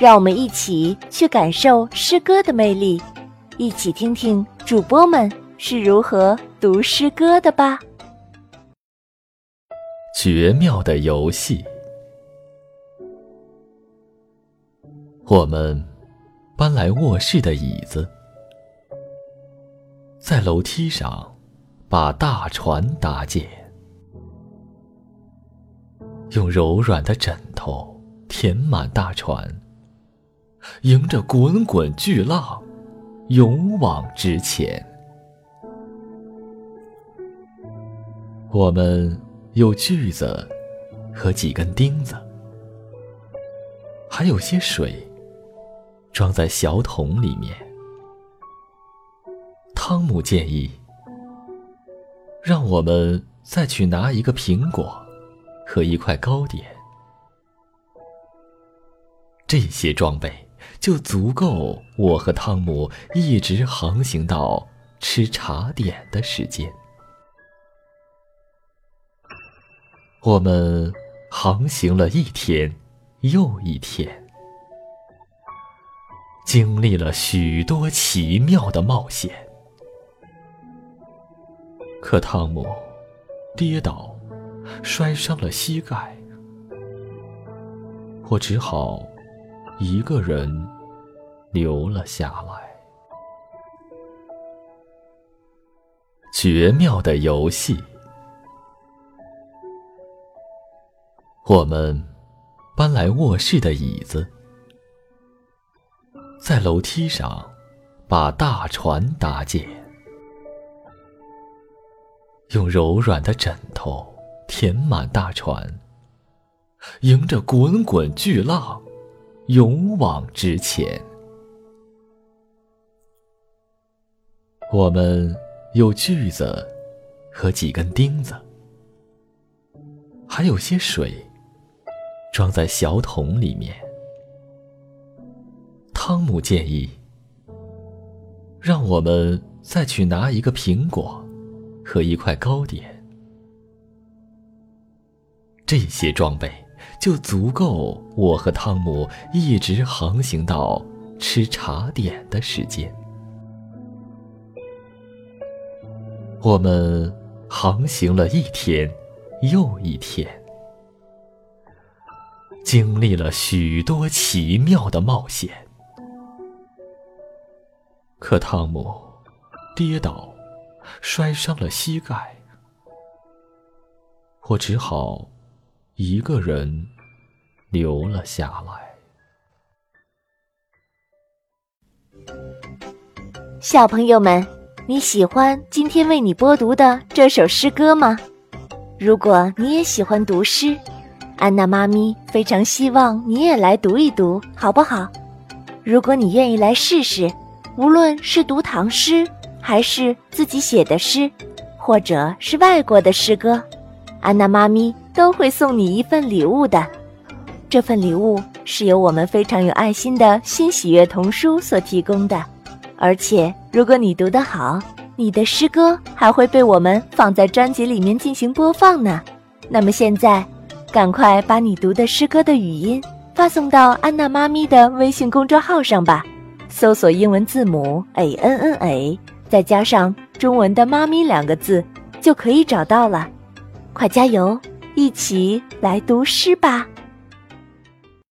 让我们一起去感受诗歌的魅力，一起听听主播们是如何读诗歌的吧。绝妙的游戏，我们搬来卧室的椅子，在楼梯上把大船搭建，用柔软的枕头。填满大船，迎着滚滚巨浪，勇往直前。我们有锯子和几根钉子，还有些水，装在小桶里面。汤姆建议，让我们再去拿一个苹果和一块糕点。这些装备就足够我和汤姆一直航行到吃茶点的时间。我们航行了一天又一天，经历了许多奇妙的冒险。可汤姆跌倒，摔伤了膝盖，我只好。一个人留了下来。绝妙的游戏，我们搬来卧室的椅子，在楼梯上把大船搭建，用柔软的枕头填满大船，迎着滚滚巨浪。勇往直前。我们有锯子和几根钉子，还有些水，装在小桶里面。汤姆建议，让我们再去拿一个苹果和一块糕点。这些装备。就足够我和汤姆一直航行到吃茶点的时间。我们航行了一天又一天，经历了许多奇妙的冒险。可汤姆跌倒，摔伤了膝盖，我只好。一个人留了下来。小朋友们，你喜欢今天为你播读的这首诗歌吗？如果你也喜欢读诗，安娜妈咪非常希望你也来读一读，好不好？如果你愿意来试试，无论是读唐诗，还是自己写的诗，或者是外国的诗歌，安娜妈咪。都会送你一份礼物的，这份礼物是由我们非常有爱心的新喜悦童书所提供的，而且如果你读得好，你的诗歌还会被我们放在专辑里面进行播放呢。那么现在，赶快把你读的诗歌的语音发送到安娜妈咪的微信公众号上吧，搜索英文字母 a n n a，再加上中文的“妈咪”两个字，就可以找到了。快加油！一起来读诗吧。